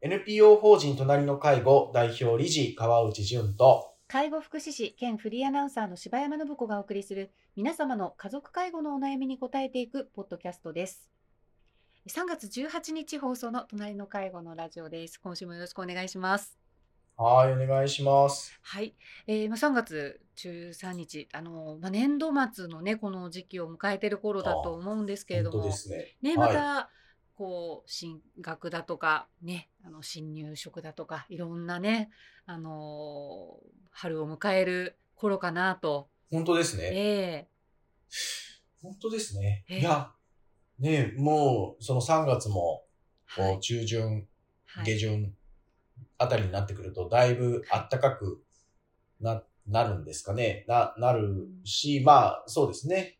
NPO 法人隣の介護代表理事川内淳と介護福祉士兼フリーアナウンサーの柴山信子がお送りする皆様の家族介護のお悩みに答えていくポッドキャストです。3月18日放送の隣の介護のラジオです。今週もよろしくお願いします。はい、お願いします。はい、えー、まあ3月13日、あのまあ、年度末のねこの時期を迎えている頃だと思うんですけれどもね。ねはいまた、こう進学だとかねあの新入職だとかいろんなねあのー春を迎える頃かなと、本当ですね。え本当ですね。ええいや、ねもう、その3月も、えこう、中旬、はい下旬あたりになってくると、だいぶ暖かくな、なるんですかね。な、なるし、まあ、そうですね。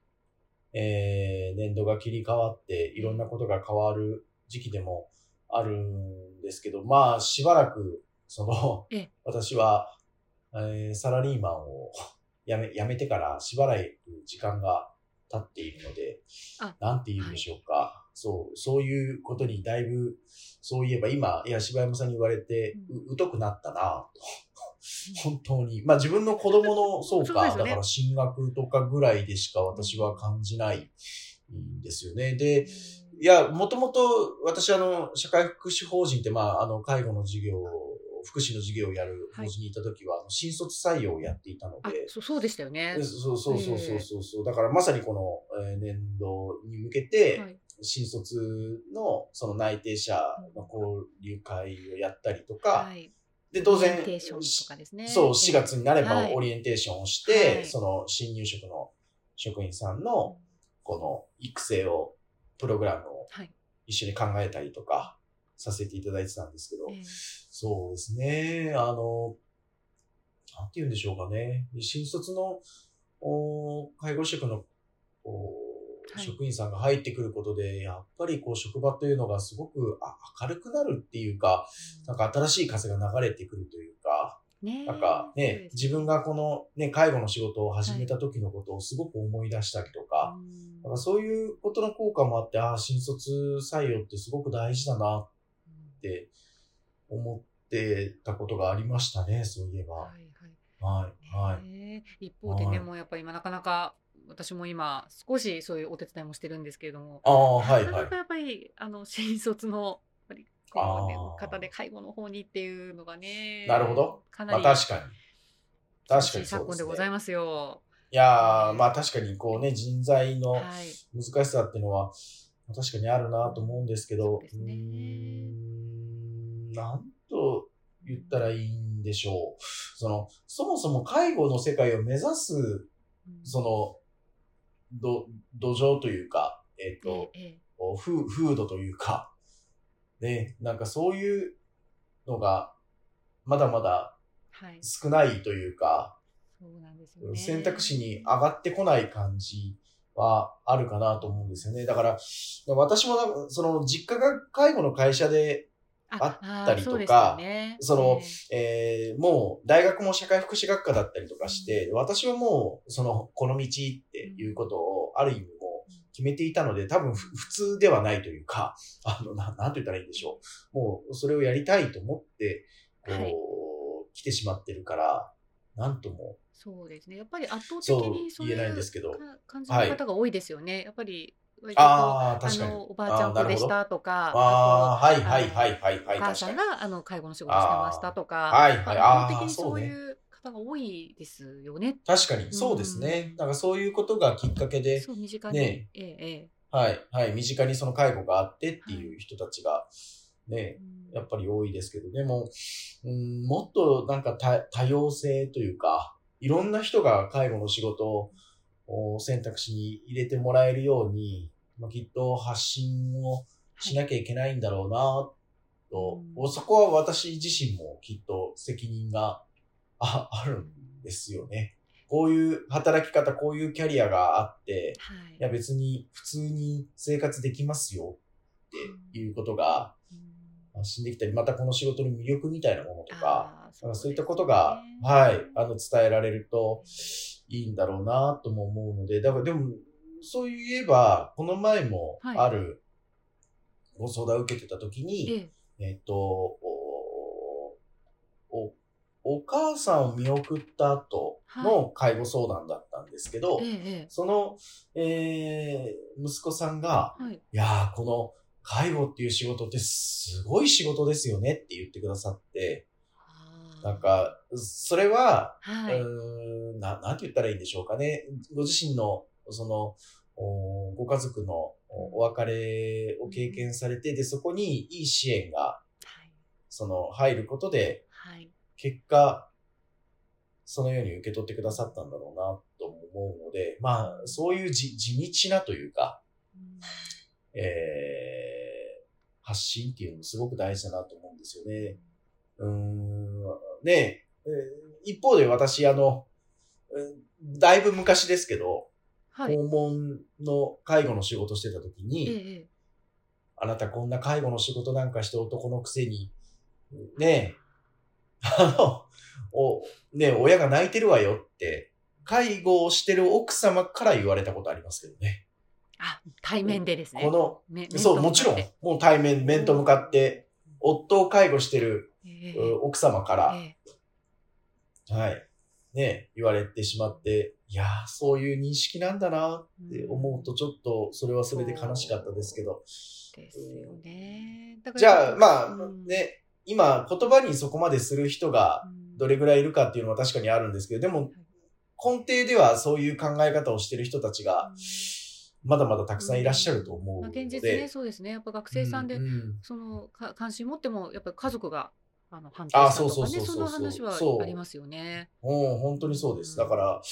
えー、年度が切り替わって、いろんなことが変わる時期でもあるんですけど、まあ、しばらく、そのええ、私は、えーサラリーマンを辞め、辞めてからしばらく時間が経っているのであ、なんて言うんでしょうか。そう、そういうことにだいぶ、そういえば今、いや、柴山さんに言われて、う疎くなったなと。本当に。まあ自分の子供の、そうか、ね。だから進学とかぐらいでしか私は感じないんですよね。で、いや、もともと私あの、社会福祉法人って、まあ、あの、介護の事業、福祉の事業をやる法人にいた時は、あの新卒採用をやっていたのあで、そうそうでしたよね。で。そうそうそうそうそう。そう。だからまさにこの、えー年度に向けて、はい。新卒のその内定者の交流会をやったりとか、はい、で、当然。そう、4月になればはいオリエンテーションをして、はいその新入職の職員さんのこの育成を、プログラムをはい一緒に考えたりとかさせていただいてたんですけど、ええそうですね。あの、なんて言うんでしょうかね。新卒のお介護職のおはい職員さんが入ってくることで、やっぱりこう職場というのがすごくあ明るくなるっていうか、なんか新しい風が流れてくるというか、ねなんかね、自分がこのね、介護の仕事を始めた時のことをすごく思い出したりとか、うん。なんかそういうことの効果もあって、ああ、新卒採用ってすごく大事だなって思ってたことがありましたね、そういえば。ははいはい。い、はい。ねえ。一方でね、はい。もうやっぱり今なかなか私も今少しそういうお手伝いもしてるんですけれども、ああ、はい、はなかないか。やっぱりあの新卒の方で介護の方にっていうのがね、なるほど。まあかなり確かに。確かに厳しい昨今でございますよ。いやー、まあ確かにこうね、人材のはい。難しさっていうのは、確かにあるなと思うんですけど、そうですねーんなんと言ったらいいんでしょう。その、そもそも介護の世界を目指す、うんその、ど、土壌というか、えっ、と、えええこう風風土というか、ね、なんかそういうのが、まだまだ。少ないというか、そうなんですよね。選択肢に上がってこない感じはあるかなと思うんですよね。だから、私もなその実家が介護の会社で、あったりとかそね。そのええ。ーもう大学も社会福祉学科だったりとかして、私はもうそのこの道っていうことをある意味もう決めていたので、多分ふ普通ではないというか、あの、ななんて言ったらいいんでしょう。もうそれをやりたいと思って、こう、はい。来てしまってるから、なんとも、そうですね。やっぱり圧倒的にそうい言えないんうですけど。か感じの方が多いですよね。やっぱり割とああ、確かに。のおばあちゃん子でしたとか、ああ、とはいはいはいはいはい、お母さん。があの介護の仕事してましたとか、はいはいまああー圧倒的にそういう方が多いですよね。確かに、そうですね。なんかそういうことがきっかけで、そう身近に、ねえええはい、はい、身近にその介護があってっていう人たちが、ねやっぱり多いですけど、でも、うん、もっとなんか多多様性というか、いろんな人が介護の仕事をお選択肢に入れてもらえるように、まあ、きっと発信をしなきゃいけないんだろうな、と、うん。そこは私自身もきっと責任が ああるんですよね。こういう働き方、こういうキャリアがあって、はい。いや別に普通に生活できますよっていうことがうん。発信できたり、またこの仕事の魅力みたいなものとか、あーなんかそういったことが、はい、あの、伝えられるといいんだろうなとも思うので、だからでも、そういえば、この前もはい。あるご相談を受けてた時に、ええ。えっと、おお、お母さんを見送った後の介護相談だったんですけど、ええええ。その、えー息子さんが、はい。いやー、この介護っていう仕事ってすごい仕事ですよねって言ってくださって、なん、か、それは、はい。うーんな、なんて言ったらいいんでしょうかね。ご自身の、その、おご家族のおお別れを経験されて、で、そこにいい支援が、はい。その、入ることで、はい。結果、そのように受け取ってくださったんだろうな、と思うので、まあ、そういう地地道なというか、うんえー、発信っていうのもすごく大事だなと思うんですよね。うーん、ね一方で私、あの、うんだいぶ昔ですけど、はい。訪問の介護の仕事してた時えに、えええあなたこんな介護の仕事なんかして男のくせに、ねえ、あの、お、ねえ、親が泣いてるわよって、介護をしてる奥様から言われたことありますけどね。あ、対面でですね。この、めそう、もちろん、もう対面、面と向かって、夫を介護してる、奥様から、えはい、ね、言われてしまって、いやー、そういう認識なんだなえって思うと、ちょっと、それはそれで悲しかったですけど。ですよね。じゃあ、まあうん、ね、今、言葉にそこまでする人がうん。どれぐらいいるかっていうのは確かにあるんですけど、でも、根底ではそういう考え方をしてる人たちが、まだまだたくさんいらっしゃると思うまあ、ので。現実ね、そうですね。やっぱ学生さんで、ううん。そのか関心持っても、やっぱり家族があの反あ対したとかね、その話はそうありますよね。う。ん、本当にそうです。うんだから、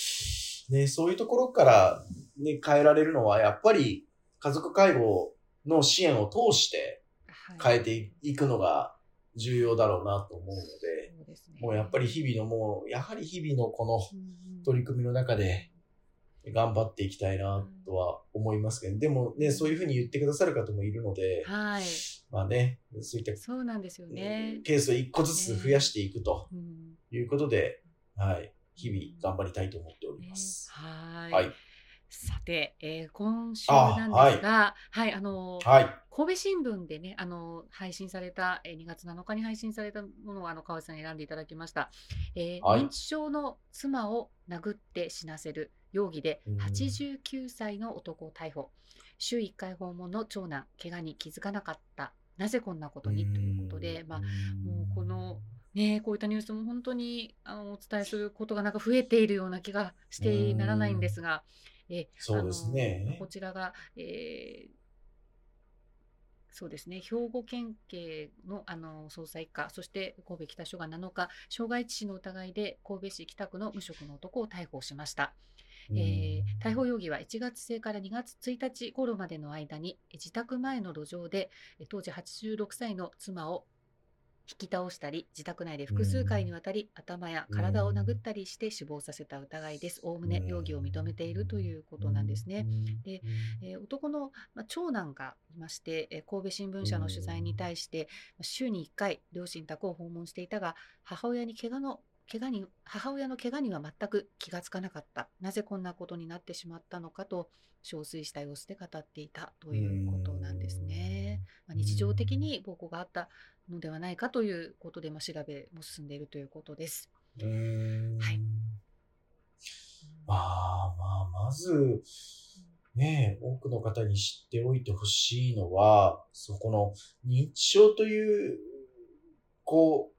ね、そういうところから、ね、変えられるのは、やっぱり家族介護の支援を通してはい。変えていくのが重要だろうなと思うので、そうですね。もうやっぱり日々のもう、やはり日々のこのうん。取り組みの中で頑張っていきたいなとは思いますけど、でもね、そういうふうに言ってくださる方もいるので、はい。まあね、そういったそうなんですよね。ケースを一個ずつ増やしていくとうんいうことで、はい、日々頑張りたいと思っております。はい。はい。さて、えー今週なんですが、はい、あのはい。神戸新聞でね、あの配信された、えー2月7日に配信されたものをあの川内さんに選んでいただきました。えーはい認知症の妻を殴って死なせる容疑でうん。89歳の男を逮捕。週1回訪問の長男、怪我に気づかなかった。なぜこんなことに？ということで、まあ、もうこのね、こういったニュースも本当にあのお伝えすることがなんか増えているような気がしてならないんですが、えそうですね。こちらが、えーそうですね、兵庫県警のあの捜査一課、そして神戸北署が7日、傷害致死の疑いで神戸市北区の無職の男を逮捕しました。うんえー逮捕容疑は1月末から2月1日頃までの間にえ自宅前の路上でえ当時86歳の妻を引き倒したり自宅内で複数回にわたり頭や体を殴ったりして死亡させた疑いです。おおむね容疑を認めているということなんですね。。でえー男の、まあ、長男がいまして、えー神戸新聞社の取材に対して、まあ週に1回両親宅を訪問していたが母親に怪我の怪我に母親の怪我には全く気がつかなかったなぜこんなことになってしまったのかと憔悴した様子で語っていたということなんですね。まあ、日常的に暴行があったのではないかということで、まあ、調べも進んでいるということです。うんはいまあまあ、まず、ね、多くの方に知っておいてほしいのは、そこの認知症という、こう、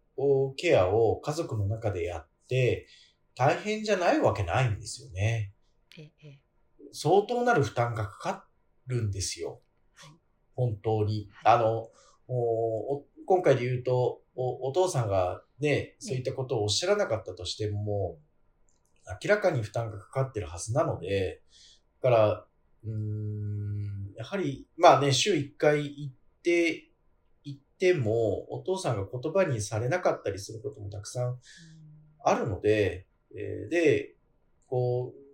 ケアを家族の中でやって、大変じゃないわけないんですよね。ええ相当なる負担がかかるんですよはい。本当に。はいあの、今回で言うとお、お父さんがね、そういったことをおっしゃらなかったとしても、明らかに負担がかかってるはずなので、だから、うーん、やはり、まあね、週1回行って、ても、お父さんが言葉にされなかったりすることもたくさんあるので、えーで、こう、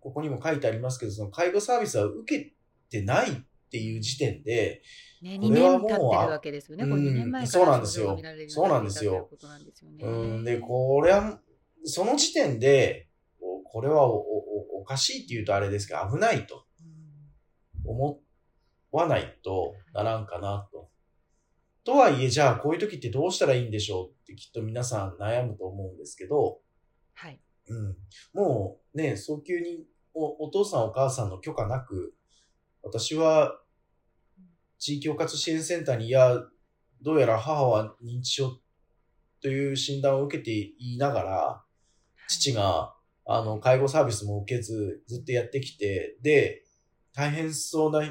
ここにも書いてありますけど、その介護サービスは受けてないっていう時点で、ね、こ2れはもう年経ってるわけですよね。うん2年前そうなんですよ。そうなんですようんでこれは、その時点で、おこれはおおおかしいって言うとあれですけど、危ないとうん。思わないとならんかなととはいえ、じゃあこういう時ってどうしたらいいんでしょうってきっと皆さん悩むと思うんですけど、はい。うん、もうね、早急におお父さんお母さんの許可なく、私は地域包括支援センターに、いや、どうやら母は認知症という診断を受けていながら、父が、あの、介護サービスも受けず、ずっとやってきて、で、大変そうな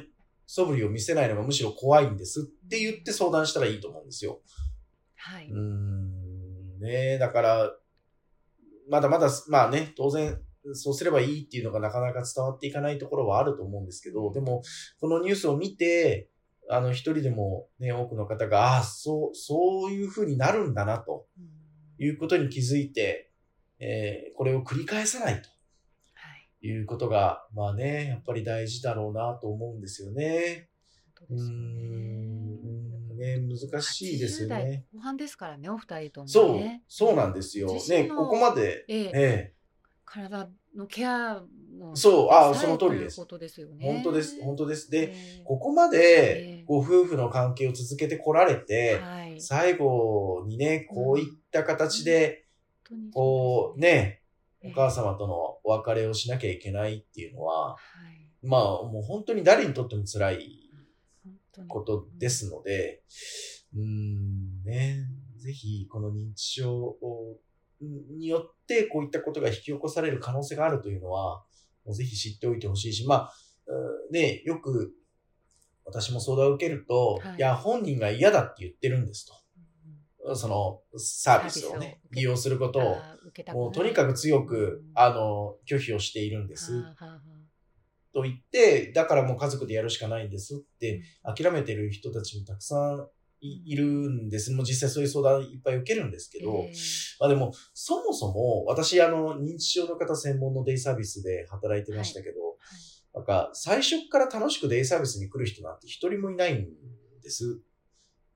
素振りを見せないのがむしろ怖いんですって言って相談したらいいと思うんですよ。はい。うーん、ねだから、まだまだ、まあね、当然、そうすればいいっていうのがなかなか伝わっていかないところはあると思うんですけど、でも、このニュースを見て、あの、一人でもね、多くの方が、ああ、そう、そういう風になるんだな、とうんいうことに気づいて、えーこれを繰り返さない。ということが、まあね、やっぱり大事だろうなと思うんですよね。うね。ん、ね、難しいですよ80代ね。後半ですからね、お二人ともね。そう、そうなんですよ。ね、ここまで、ええ。ええ。体のケアのそう。あさえその通りです。ことですよね。本当です、本当です。で、ええ。ここまえでえご夫婦の関係を続けてこられて、はい、最後にね、こういった形で、こうね、お母様とのお別れをしなきゃいけないっていうのは、はい、まあもう本当に誰にとっても辛いことですので、うーん、ね、ぜひこの認知症をによってこういったことが引き起こされる可能性があるというのは、もうぜひ知っておいてほしいし、まあ、うんね、よく私も相談を受けると、はい。い、や、本人が嫌だって言ってるんですうんと。そのサービスをね、利用することを、もうとにかく強くうん、あの、拒否をしているんです。と言って、だからもう家族でやるしかないんですって、諦めてる人たちもたくさんいいるんです。もう実際そういう相談いっぱい受けるんですけど、ええ。まあでも、そもそも、私、あの、認知症の方専門のデイサービスで働いてましたけど、なんか、最初から楽しくデイサービスに来る人なんて一人もいないんです。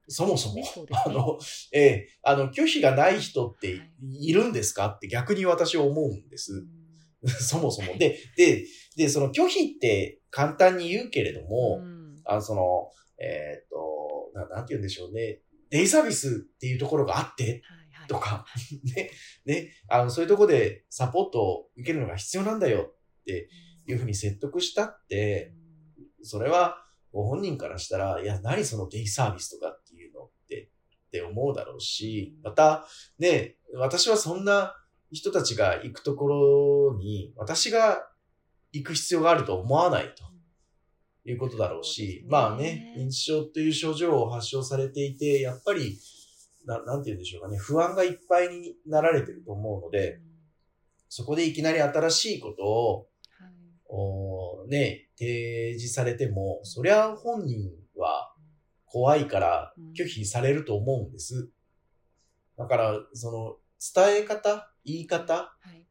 そもそも。そうですねあの、ええあの、拒否がない人ってはいいるんですかって逆に私は思うんです。うん そもそも。で、で、で、その拒否って簡単に言うけれども、うんあの、その、えーっとな、なんて言うんでしょうね。デイサービスっていうところがあって、はいはいとか、ね、ね、あの、そういうところでサポートを受けるのが必要なんだよっていうふうに説得したって、それはご本人からしたら、いや、何そのデイサービスとかって、思うだろうし、また、ね、私はそんな人たちが行くところに、私が行く必要があると思わないと。いうことだろうし、そうねまあね、認知症という症状を発症されていて、やっぱり、ななんて言うんでしょうかね、不安がいっぱいになられてると思うので、そこでいきなり新しいことを、はいおーね、提示されても、そりゃ本人は怖いから拒否されると思うんです。だから、その、伝え方、言い方はい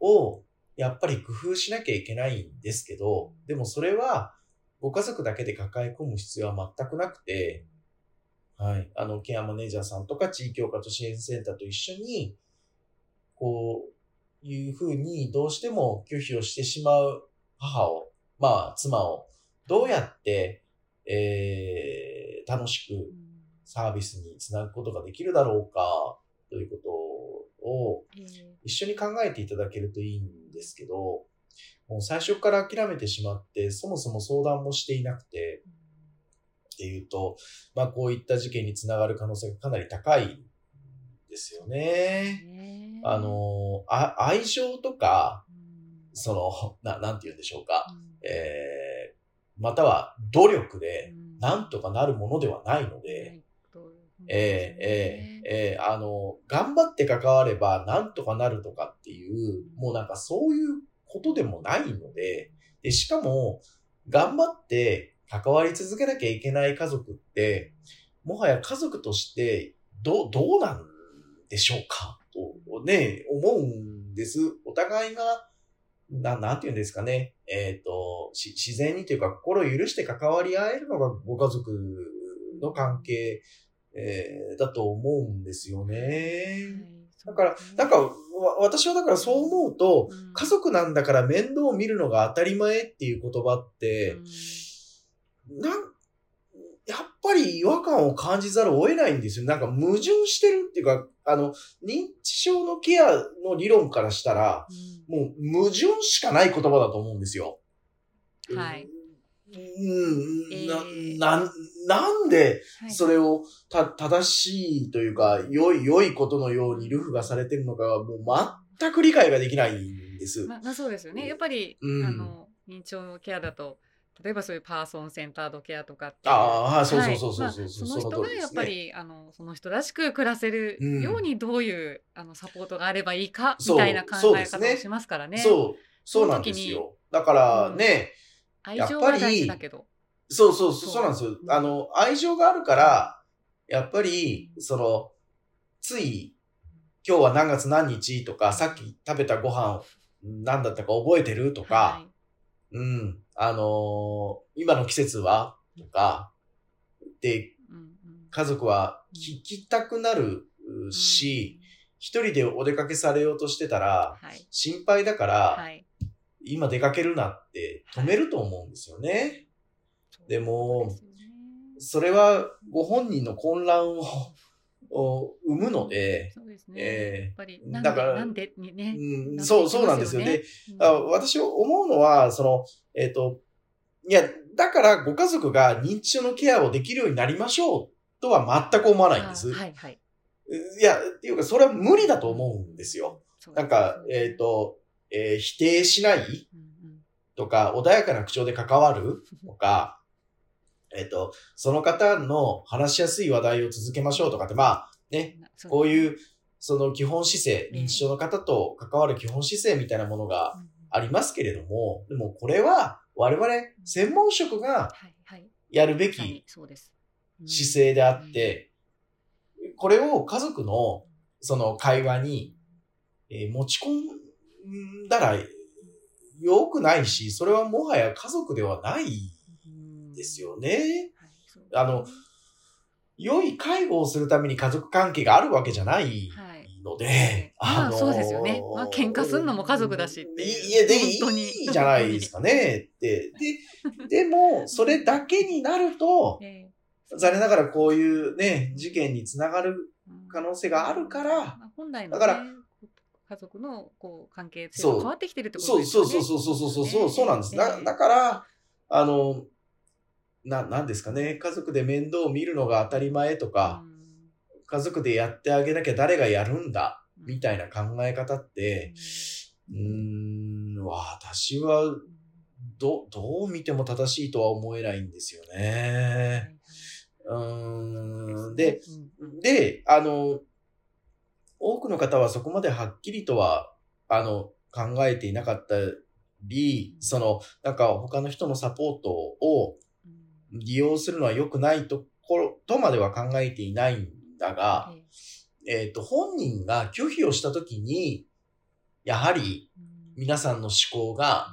を、やっぱり工夫しなきゃいけないんですけど、でもそれは、ご家族だけで抱え込む必要は全くなくて、はい。あの、ケアマネージャーさんとか地域おかと支援センターと一緒に、こういうふうにどうしても拒否をしてしまう母を、まあ、妻を、どうやって、えー、楽しくうん。サービスにつなぐことができるだろうか、ということをええ一緒に考えていただけるといいんですけど、もう最初から諦めてしまって、そもそも相談もしていなくて、っていうと、まあこういった事件につながる可能性がかなり高いんですよね。ね。あの、あ愛情とか、うん。その、な、なんて言うんでしょうか。うん。えー、または努力でうんなんとかなるものではないのはで、えー、えー、えー、あの、頑張って関わればなんとかなるとかっていう、もうなんかそういうことでもないので、で、しかも、頑張って関わり続けなきゃいけない家族って、もはや家族として、どう、どうなんでしょうか？とね、思うんです。お互いが、な、なんて言うんですかね。えっ、と、し、自然にというか心を許して関わり合えるのがご家族の関係、えーだと思うんですよね。だから、なんか、わ私はだからそう思うと、うん家族なんだから面倒を見るのが当たり前っていう言葉って、なん、やっぱり違和感を感じざるを得ないんですよ。なんか矛盾してるっていうか、あの、認知症のケアの理論からしたら、もう矛盾しかない言葉だと思うんですよ。はい。うん、えーな、な、なんで、はいそれをた、正しいというか、良い、良いことのようにルフがされてるのかが、もう全く理解ができないんです。まあ、まあそうですよね。やっぱり、うんあの認知症ケアだと例えばそういうパーソンセンタードケアとかってああ、そうそうはいそうそうまあそうその人がやっぱり。り、あのその人らしく暮らせるうんようにどういう、あのサポートがあればいいかそうみたいな考え方をしますからね。そう、そうなんですよ。だからね、愛情は大事だけど。そうそうそう、そうそうなんですよう。んあの、愛情があるから、やっぱり、その、つい、今日は何月何日とか、さっき食べたご飯、何だったか覚えてるとか、はいうん、あのー今の季節はとか、で、家族は聞きたくなるし、一人でお出かけされようとしてたら、はい。心配だから、はい、今出かけるなって止めると思うんですよね。でもそれはご本人の混乱をを生むので、そうですね。えーやっぱりなんだからでなんでにね。うん、そう、そうなんですよね。うんあ私思うのは、その、えっ、と、いや、だからご家族が認知症のケアをできるようになりましょうとは全く思わないんです。あはいはい。いや、っていうか、それは無理だと思うんですよ。そうなんか、えっ、、と、えー否定しないとか、穏やかな口調で関わるとか、えっ、と、その方の話しやすい話題を続けましょうとかって、まあ、ね、そこういう、その基本姿勢、ええ認知症の方と関わる基本姿勢みたいなものがありますけれども、でもこれは我々専門職が。やるべはいき姿勢であって、これを家族のその会話に、えー持ち込んだら良くないし、それはもはや家族ではないうんですよね。あの良い介護をするために家族関係があるわけじゃないはいので、まあのーそうですよねまあ喧嘩すんのも家族だしっていや、で、いいじゃないですかねって。で、でも、それだけになると、え残念ながらこういうね、事件につながる可能性があるから、まあ本来の、ね、だから家族のこう関係性そうが変わってきてるってことそうですよね。そうそうそうそうそうそう、ねそうなんです。だええだから、あの、な、なんですかね、家族で面倒を見るのが当たり前とか、家族でやってあげなきゃ誰がやるんだ、うん。みたいな考え方って、うーん、私は、ど、どう見ても正しいとは思えないんですよね。うーん。で、、で、あの、多くの方はそこまではっきりとは、あの、考えていなかったり、その、なんか他の人のサポートを利用するのは良くないところ、とまでは考えていないんだが、えっ、と、本人が拒否をしたときに、やはり皆さんの思考が、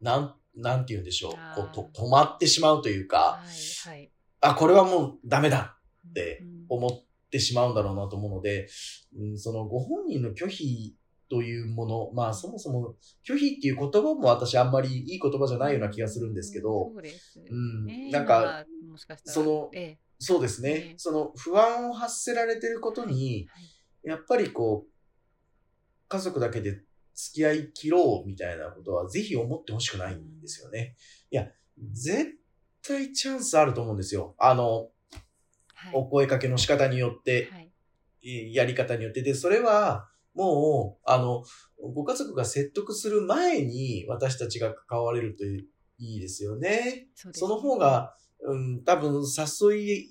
なん、なんて言うんでしょう、こうと止まってしまうというか、はいはい。あ、これはもうダメだってうん。思ってしまうんだろうなと思うので、うん、そのご本人の拒否というもの、まあそもそも拒否っていう言葉も私あんまりいい言葉じゃないような気がするんですけど、そうですうん。ねなんか、しかそのええ。そうですね、ねその不安を発せられてることに、やっぱりこう、家族だけで付き合い切ろうみたいなことはぜひ思ってほしくないんですよね。いや、絶対チャンスあると思うんですよ。あの、はい。お声かけの仕方によって、はい。えやり方によって。で、それは、もう、あの、ご家族が説得する前に私たちが関われるといいですよね。そその方が、うん、多分誘い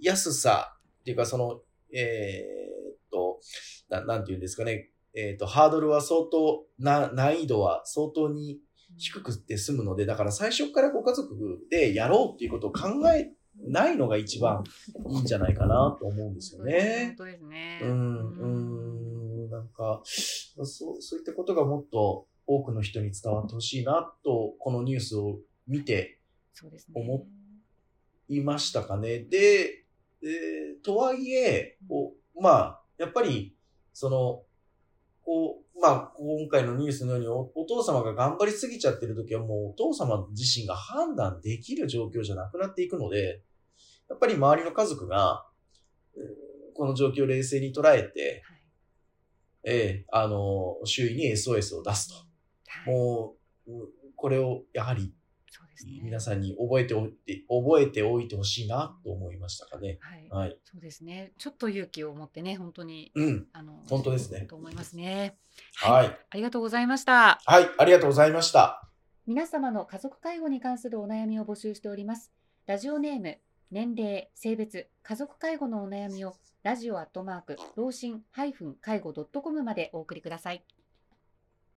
やすさっていうか、その、えーっと、ななんていうんですかね。えーっと、ハードルは相当、な、難易度は相当に低くて済むので、だから最初からご家族でやろうっていうことを考えないのが一番いいんじゃないかなと思うんですよね。本当ですね。うん、うん、なんか、そう、そういったことがもっと多くの人に伝わってほしいなと、このニュースを見て。思いましたかね。で、えーとはいえ、おまあ、やっぱり、その、こう、まあ、今回のニュースのようにお、お父様が頑張りすぎちゃってる時はもうお父様自身が判断できる状況じゃなくなっていくので、やっぱり周りの家族が、うんこの状況を冷静に捉えて、はいええあの、周囲に SOS を出すと。はいもう、うんこれをやはりね。皆さんに覚えておいて、覚えておいてほしいなと思いましたかね。はい、はい。そうですね。ちょっと勇気を持ってね、本当に、うん。あの、本当ですねと思いますね。はい。ありがとうございました。はい。ありがとうございました。皆様の家族介護に関するお悩みを募集しております。ラジオネーム、年齢、性別、家族介護のお悩みをラジオアットマーク、老人介護 .com までお送りください。